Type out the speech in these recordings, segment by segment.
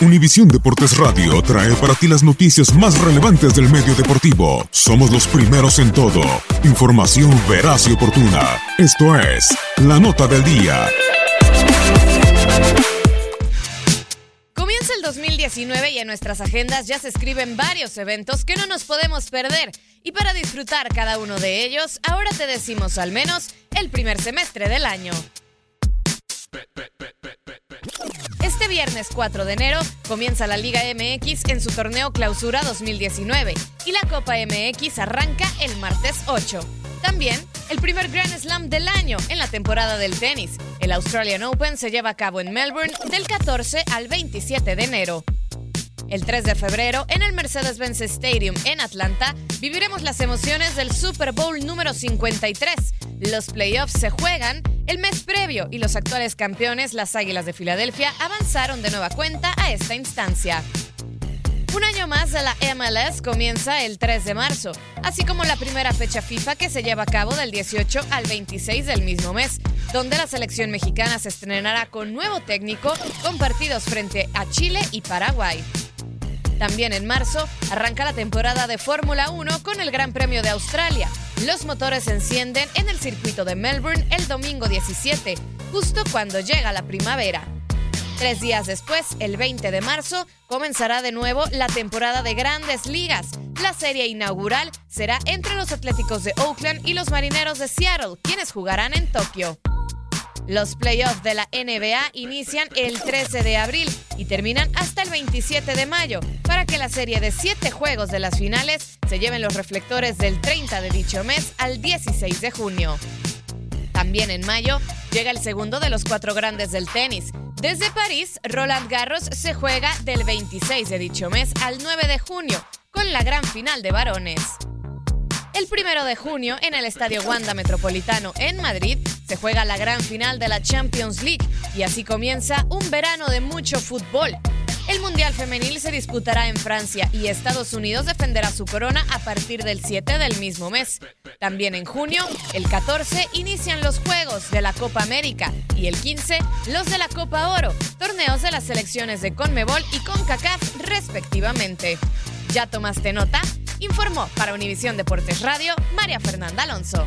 Univisión Deportes Radio trae para ti las noticias más relevantes del medio deportivo. Somos los primeros en todo. Información veraz y oportuna. Esto es La Nota del Día. Comienza el 2019 y en nuestras agendas ya se escriben varios eventos que no nos podemos perder. Y para disfrutar cada uno de ellos, ahora te decimos al menos el primer semestre del año. Viernes 4 de enero comienza la Liga MX en su torneo Clausura 2019 y la Copa MX arranca el martes 8. También el primer Grand Slam del año en la temporada del tenis. El Australian Open se lleva a cabo en Melbourne del 14 al 27 de enero. El 3 de febrero, en el Mercedes-Benz Stadium en Atlanta, viviremos las emociones del Super Bowl número 53. Los playoffs se juegan el mes previo y los actuales campeones, las Águilas de Filadelfia, avanzaron de nueva cuenta a esta instancia. Un año más de la MLS comienza el 3 de marzo, así como la primera fecha FIFA que se lleva a cabo del 18 al 26 del mismo mes, donde la selección mexicana se estrenará con nuevo técnico con partidos frente a Chile y Paraguay. También en marzo arranca la temporada de Fórmula 1 con el Gran Premio de Australia. Los motores se encienden en el circuito de Melbourne el domingo 17, justo cuando llega la primavera. Tres días después, el 20 de marzo, comenzará de nuevo la temporada de grandes ligas. La serie inaugural será entre los Atléticos de Oakland y los Marineros de Seattle, quienes jugarán en Tokio. Los playoffs de la NBA inician el 13 de abril y terminan hasta el 27 de mayo, para que la serie de siete juegos de las finales se lleven los reflectores del 30 de dicho mes al 16 de junio. También en mayo llega el segundo de los cuatro grandes del tenis. Desde París, Roland Garros se juega del 26 de dicho mes al 9 de junio, con la gran final de varones. El primero de junio, en el Estadio Wanda Metropolitano en Madrid, se juega la gran final de la Champions League y así comienza un verano de mucho fútbol. El Mundial Femenil se disputará en Francia y Estados Unidos defenderá su corona a partir del 7 del mismo mes. También en junio, el 14, inician los Juegos de la Copa América y el 15, los de la Copa Oro, torneos de las selecciones de Conmebol y CONCACAF respectivamente. ¿Ya tomaste nota? Informó para Univisión Deportes Radio María Fernanda Alonso.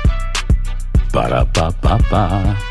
Ba-da-ba-ba-ba.